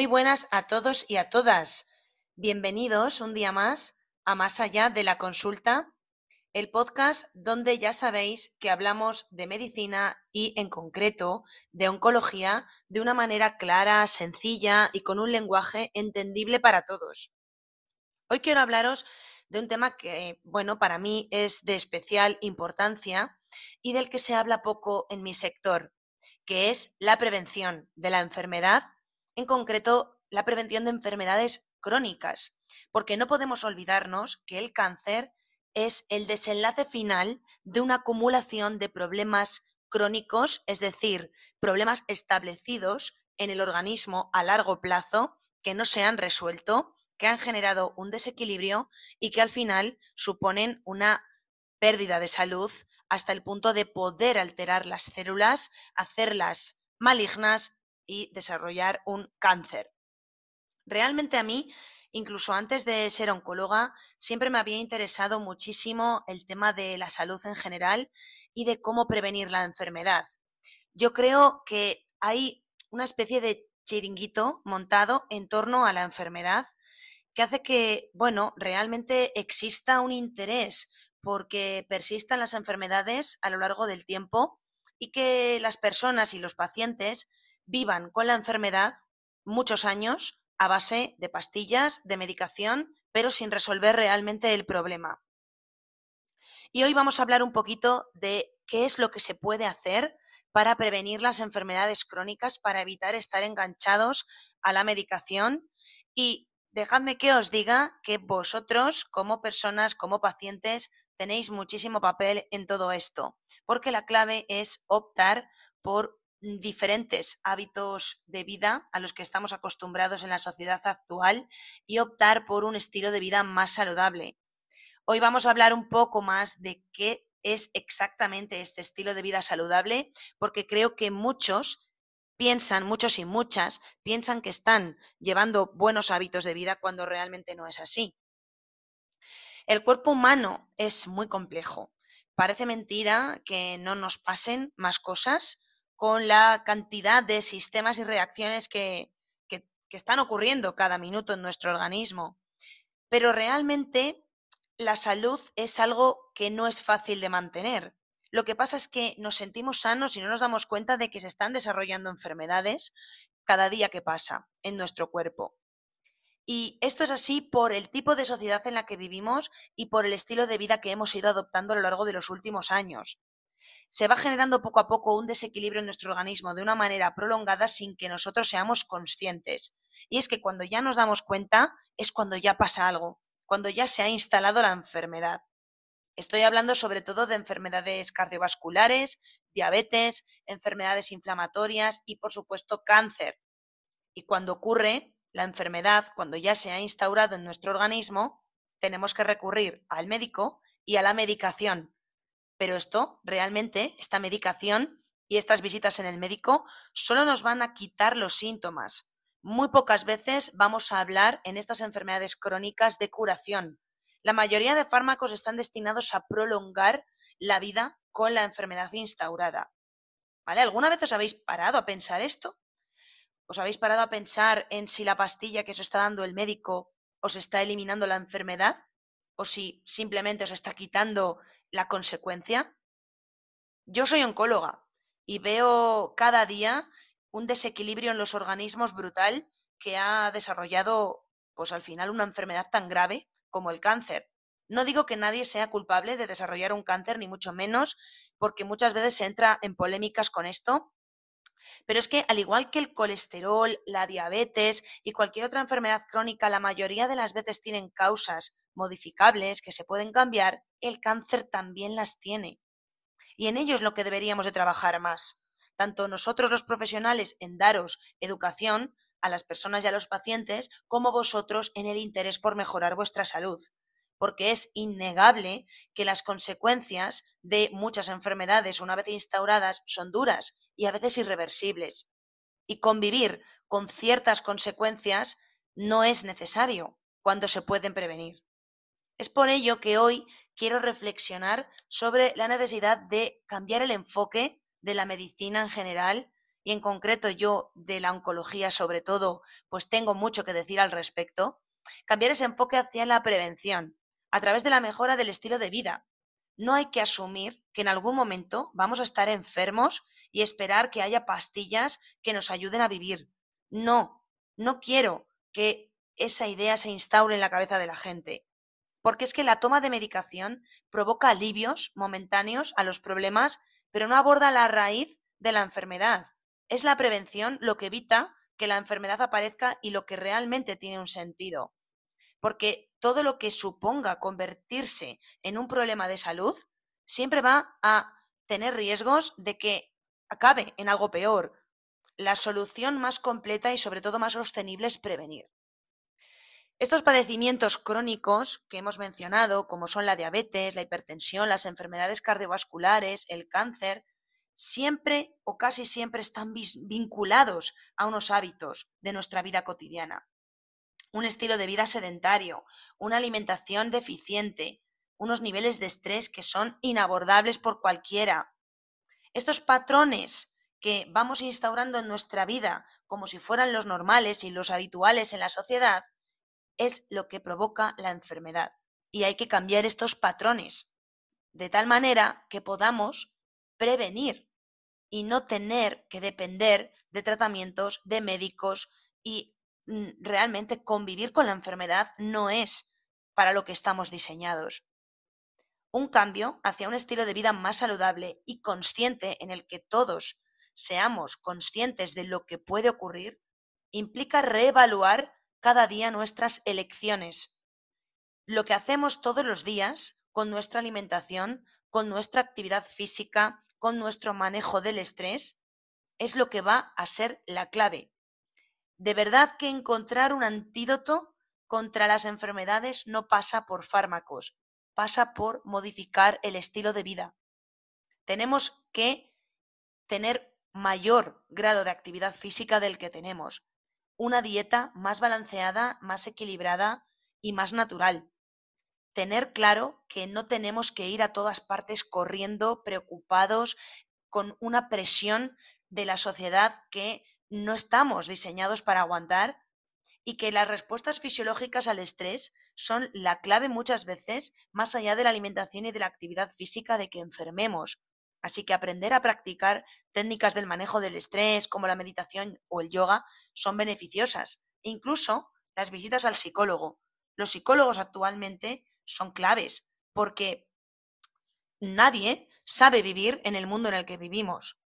Muy buenas a todos y a todas. Bienvenidos un día más a Más allá de la consulta, el podcast donde ya sabéis que hablamos de medicina y en concreto de oncología de una manera clara, sencilla y con un lenguaje entendible para todos. Hoy quiero hablaros de un tema que, bueno, para mí es de especial importancia y del que se habla poco en mi sector, que es la prevención de la enfermedad en concreto la prevención de enfermedades crónicas, porque no podemos olvidarnos que el cáncer es el desenlace final de una acumulación de problemas crónicos, es decir, problemas establecidos en el organismo a largo plazo que no se han resuelto, que han generado un desequilibrio y que al final suponen una pérdida de salud hasta el punto de poder alterar las células, hacerlas malignas y desarrollar un cáncer. Realmente a mí, incluso antes de ser oncóloga, siempre me había interesado muchísimo el tema de la salud en general y de cómo prevenir la enfermedad. Yo creo que hay una especie de chiringuito montado en torno a la enfermedad que hace que, bueno, realmente exista un interés porque persistan las enfermedades a lo largo del tiempo y que las personas y los pacientes vivan con la enfermedad muchos años a base de pastillas, de medicación, pero sin resolver realmente el problema. Y hoy vamos a hablar un poquito de qué es lo que se puede hacer para prevenir las enfermedades crónicas, para evitar estar enganchados a la medicación. Y dejadme que os diga que vosotros, como personas, como pacientes, tenéis muchísimo papel en todo esto, porque la clave es optar por diferentes hábitos de vida a los que estamos acostumbrados en la sociedad actual y optar por un estilo de vida más saludable. Hoy vamos a hablar un poco más de qué es exactamente este estilo de vida saludable, porque creo que muchos piensan, muchos y muchas, piensan que están llevando buenos hábitos de vida cuando realmente no es así. El cuerpo humano es muy complejo. Parece mentira que no nos pasen más cosas, con la cantidad de sistemas y reacciones que, están ocurriendo cada minuto en nuestro organismo. Pero realmente la salud es algo que no es fácil de mantener. Lo que pasa es que nos sentimos sanos y no nos damos cuenta de que se están desarrollando enfermedades cada día que pasa en nuestro cuerpo. Y esto es así por el tipo de sociedad en la que vivimos y por el estilo de vida que hemos ido adoptando a lo largo de los últimos años se va generando poco a poco un desequilibrio en nuestro organismo de una manera prolongada sin que nosotros seamos conscientes. Y es que cuando ya nos damos cuenta es cuando ya pasa algo, cuando ya se ha instalado la enfermedad. Estoy hablando sobre todo de enfermedades cardiovasculares, diabetes, enfermedades inflamatorias y por supuesto cáncer. Y cuando ocurre la enfermedad, cuando ya se ha instaurado en nuestro organismo, tenemos que recurrir al médico y a la medicación pero esto, realmente, esta medicación y estas visitas en el médico solo nos van a quitar los síntomas. Muy pocas veces vamos a hablar en estas enfermedades crónicas de curación. La mayoría de fármacos están destinados a prolongar la vida con la enfermedad instaurada. ¿Vale? ¿Alguna vez os habéis parado a pensar esto? ¿Os habéis parado a pensar en si la pastilla que os está dando el médico os está eliminando la enfermedad? ¿O si simplemente os está quitando la consecuencia? Yo soy oncóloga y veo cada día un desequilibrio en los organismos brutal que ha desarrollado, pues al final, una enfermedad tan grave como el cáncer. No digo que nadie sea culpable de desarrollar un cáncer, ni mucho menos, porque muchas veces se entra en polémicas con esto, pero es que al igual que el colesterol, la diabetes y cualquier otra enfermedad crónica, la mayoría de las veces tienen causas modificables que se pueden cambiar, el cáncer también las tiene. Y en ello es lo que deberíamos de trabajar más. Tanto nosotros los profesionales en daros educación a las personas y a los pacientes, como vosotros en el interés por mejorar vuestra salud. Porque es innegable que las consecuencias de muchas enfermedades una vez instauradas son duras y a veces irreversibles. Y convivir con ciertas consecuencias no es necesario cuando se pueden prevenir. Es por ello que hoy quiero reflexionar sobre la necesidad de cambiar el enfoque de la medicina en general y en concreto yo de la oncología sobre todo, pues tengo mucho que decir al respecto, cambiar ese enfoque hacia la prevención, a través de la mejora del estilo de vida. No hay que asumir que en algún momento vamos a estar enfermos y esperar que haya pastillas que nos ayuden a vivir. No, no quiero que esa idea se instaure en la cabeza de la gente, porque es que la toma de medicación provoca alivios momentáneos a los problemas, pero no aborda la raíz de la enfermedad. Es la prevención lo que evita que la enfermedad aparezca y lo que realmente tiene un sentido. Porque todo lo que suponga convertirse en un problema de salud siempre va a tener riesgos de que acabe en algo peor. La solución más completa y sobre todo más sostenible es prevenir. Estos padecimientos crónicos que hemos mencionado, como son la diabetes, la hipertensión, las enfermedades cardiovasculares, el cáncer, siempre o casi siempre están vinculados a unos hábitos de nuestra vida cotidiana. Un estilo de vida sedentario, una alimentación deficiente, unos niveles de estrés que son inabordables por cualquiera. Estos patrones que vamos instaurando en nuestra vida como si fueran los normales y los habituales en la sociedad, es lo que provoca la enfermedad. Y hay que cambiar estos patrones de tal manera que podamos prevenir y no tener que depender de tratamientos, de médicos y mm, realmente convivir con la enfermedad no es para lo que estamos diseñados. Un cambio hacia un estilo de vida más saludable y consciente en el que todos seamos conscientes de lo que puede ocurrir implica reevaluar cada día nuestras elecciones. Lo que hacemos todos los días con nuestra alimentación, con nuestra actividad física, con nuestro manejo del estrés, es lo que va a ser la clave. De verdad que encontrar un antídoto contra las enfermedades no pasa por fármacos, pasa por modificar el estilo de vida. Tenemos que tener mayor grado de actividad física del que tenemos, una dieta más balanceada, más equilibrada y más natural tener claro que no tenemos que ir a todas partes corriendo, preocupados, con una presión de la sociedad que no estamos diseñados para aguantar y que las respuestas fisiológicas al estrés son la clave muchas veces, más allá de la alimentación y de la actividad física, de que enfermemos. Así que aprender a practicar técnicas del manejo del estrés, como la meditación o el yoga, son beneficiosas. Incluso las visitas al psicólogo. Los psicólogos actualmente son claves, porque nadie sabe vivir en el mundo en el que vivimos.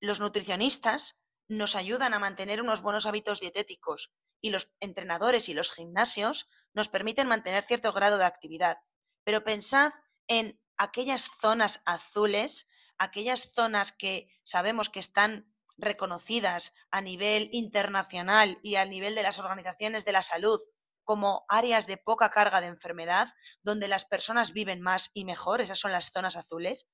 Los nutricionistas nos ayudan a mantener unos buenos hábitos dietéticos y los entrenadores y los gimnasios nos permiten mantener cierto grado de actividad. Pero pensad en aquellas zonas azules, aquellas zonas que sabemos que están reconocidas a nivel internacional y a nivel de las organizaciones de la salud como áreas de poca carga de enfermedad, donde las personas viven más y mejor, esas son las zonas azules.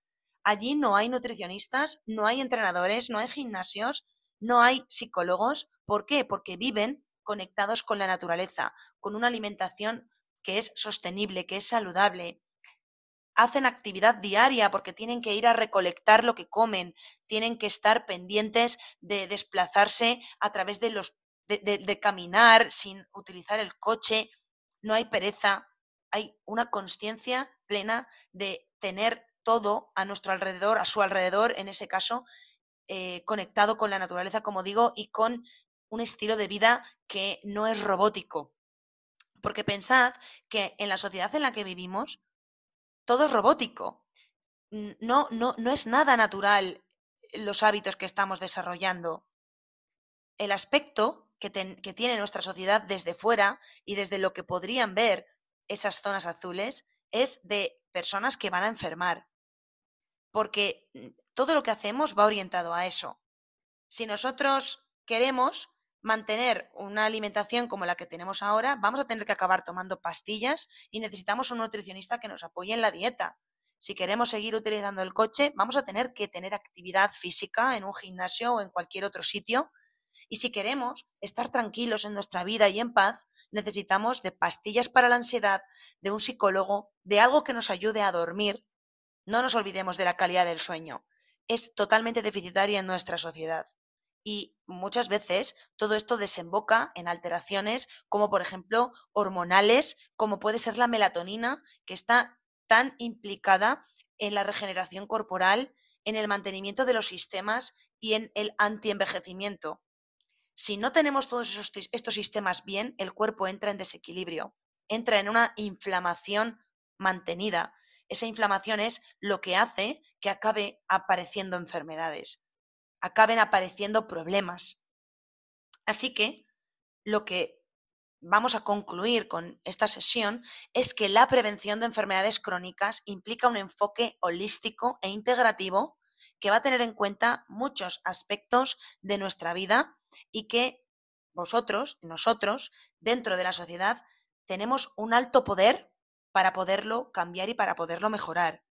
Allí no hay nutricionistas, no hay entrenadores, no hay gimnasios, no hay psicólogos. ¿Por qué? Porque viven conectados con la naturaleza, con una alimentación que es sostenible, que es saludable. Hacen actividad diaria porque tienen que ir a recolectar lo que comen, tienen que estar pendientes de desplazarse a través de los de, caminar sin utilizar el coche, no hay pereza, hay una conciencia plena de tener todo a nuestro alrededor, a su alrededor, en ese caso, eh, conectado con la naturaleza, como digo, y con un estilo de vida que no es robótico. Porque pensad que en la sociedad en la que vivimos, todo es robótico. No, no, no es nada natural los hábitos que estamos desarrollando. El aspecto que, tiene nuestra sociedad desde fuera y desde lo que podrían ver esas zonas azules es de personas que van a enfermar. Porque mm, todo lo que hacemos va orientado a eso. Si nosotros queremos mantener una alimentación como la que tenemos ahora, vamos a tener que acabar tomando pastillas y necesitamos un nutricionista que nos apoye en la dieta. Si queremos seguir utilizando el coche, vamos a tener que tener actividad física en un gimnasio o en cualquier otro sitio y si queremos estar tranquilos en nuestra vida y en paz, necesitamos de pastillas para la ansiedad, de un psicólogo, de algo que nos ayude a dormir. No nos olvidemos de la calidad del sueño. Es totalmente deficitaria en nuestra sociedad. Y muchas veces todo esto desemboca en alteraciones como por ejemplo hormonales, como puede ser la melatonina, que está tan implicada en la regeneración corporal, en el mantenimiento de los sistemas y en el antienvejecimiento. Si no tenemos todos estos sistemas bien, el cuerpo entra en desequilibrio, entra en una inflamación mantenida. Esa inflamación es lo que hace que acabe apareciendo enfermedades, acaben apareciendo problemas. Así que lo que vamos a concluir con esta sesión es que la prevención de enfermedades crónicas implica un enfoque holístico e integrativo que va a tener en cuenta muchos aspectos de nuestra vida y que vosotros, nosotros, dentro de la sociedad, tenemos un alto poder para poderlo cambiar y para poderlo mejorar.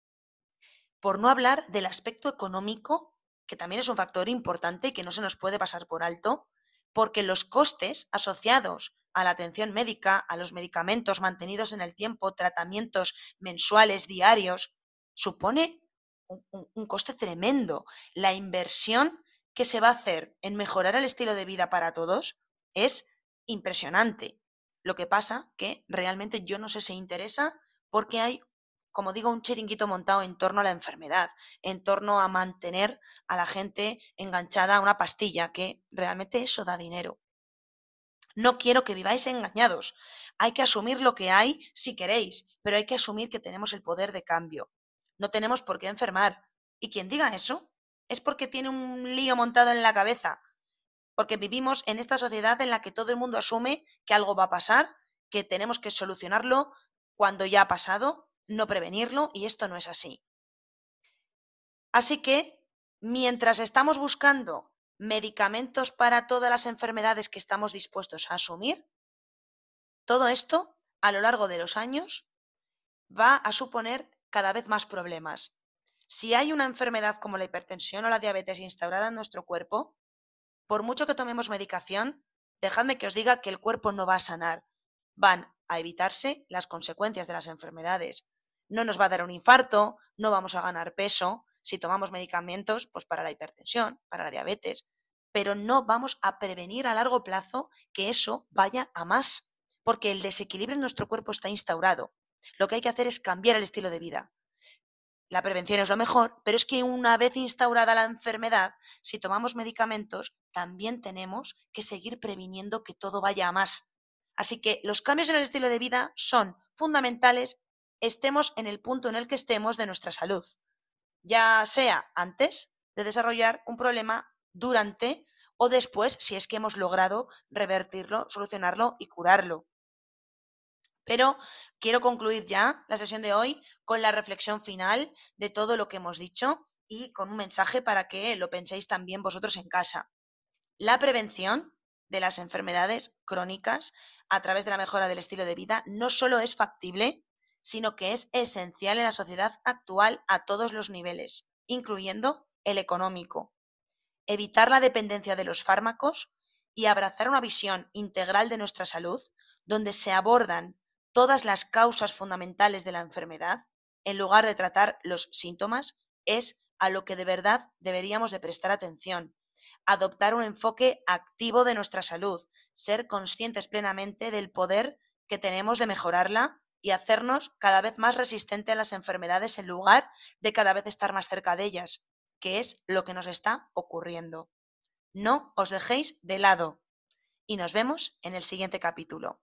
Por no hablar del aspecto económico, que también es un factor importante que no se nos puede pasar por alto, porque los costes asociados a la atención médica, a los medicamentos mantenidos en el tiempo, tratamientos mensuales, diarios, supone un, coste tremendo. La inversión que se va a hacer en mejorar el estilo de vida para todos es impresionante. Lo que pasa que realmente yo no sé si interesa porque hay, como digo, un chiringuito montado en torno a la enfermedad, en torno a mantener a la gente enganchada a una pastilla, que realmente eso da dinero. No quiero que viváis engañados. Hay que asumir lo que hay si queréis, pero hay que asumir que tenemos el poder de cambio no tenemos por qué enfermar. Y quien diga eso es porque tiene un lío montado en la cabeza, porque vivimos en esta sociedad en la que todo el mundo asume que algo va a pasar, que tenemos que solucionarlo cuando ya ha pasado, no prevenirlo, y esto no es así. Así que, mientras estamos buscando medicamentos para todas las enfermedades que estamos dispuestos a asumir, todo esto, a lo largo de los años, va a suponer cada vez más problemas. Si hay una enfermedad como la hipertensión o la diabetes instaurada en nuestro cuerpo, por mucho que tomemos medicación, dejadme que os diga que el cuerpo no va a sanar. Van a evitarse las consecuencias de las enfermedades. No nos va a dar un infarto, no vamos a ganar peso si tomamos medicamentos pues para la hipertensión, para la diabetes, pero no vamos a prevenir a largo plazo que eso vaya a más, porque el desequilibrio en nuestro cuerpo está instaurado. Lo que hay que hacer es cambiar el estilo de vida. La prevención es lo mejor, pero es que una vez instaurada la enfermedad, si tomamos medicamentos, también tenemos que seguir previniendo que todo vaya a más. Así que los cambios en el estilo de vida son fundamentales, estemos en el punto en el que estemos de nuestra salud, ya sea antes de desarrollar un problema, durante o después, si es que hemos logrado revertirlo, solucionarlo y curarlo. Pero quiero concluir ya la sesión de hoy con la reflexión final de todo lo que hemos dicho y con un mensaje para que lo penséis también vosotros en casa. La prevención de las enfermedades crónicas a través de la mejora del estilo de vida no solo es factible, sino que es esencial en la sociedad actual a todos los niveles, incluyendo el económico. Evitar la dependencia de los fármacos y abrazar una visión integral de nuestra salud, donde se abordan todas las causas fundamentales de la enfermedad, en lugar de tratar los síntomas, es a lo que de verdad deberíamos de prestar atención. Adoptar un enfoque activo de nuestra salud, ser conscientes plenamente del poder que tenemos de mejorarla y hacernos cada vez más resistentes a las enfermedades en lugar de cada vez estar más cerca de ellas, que es lo que nos está ocurriendo. No os dejéis de lado y nos vemos en el siguiente capítulo.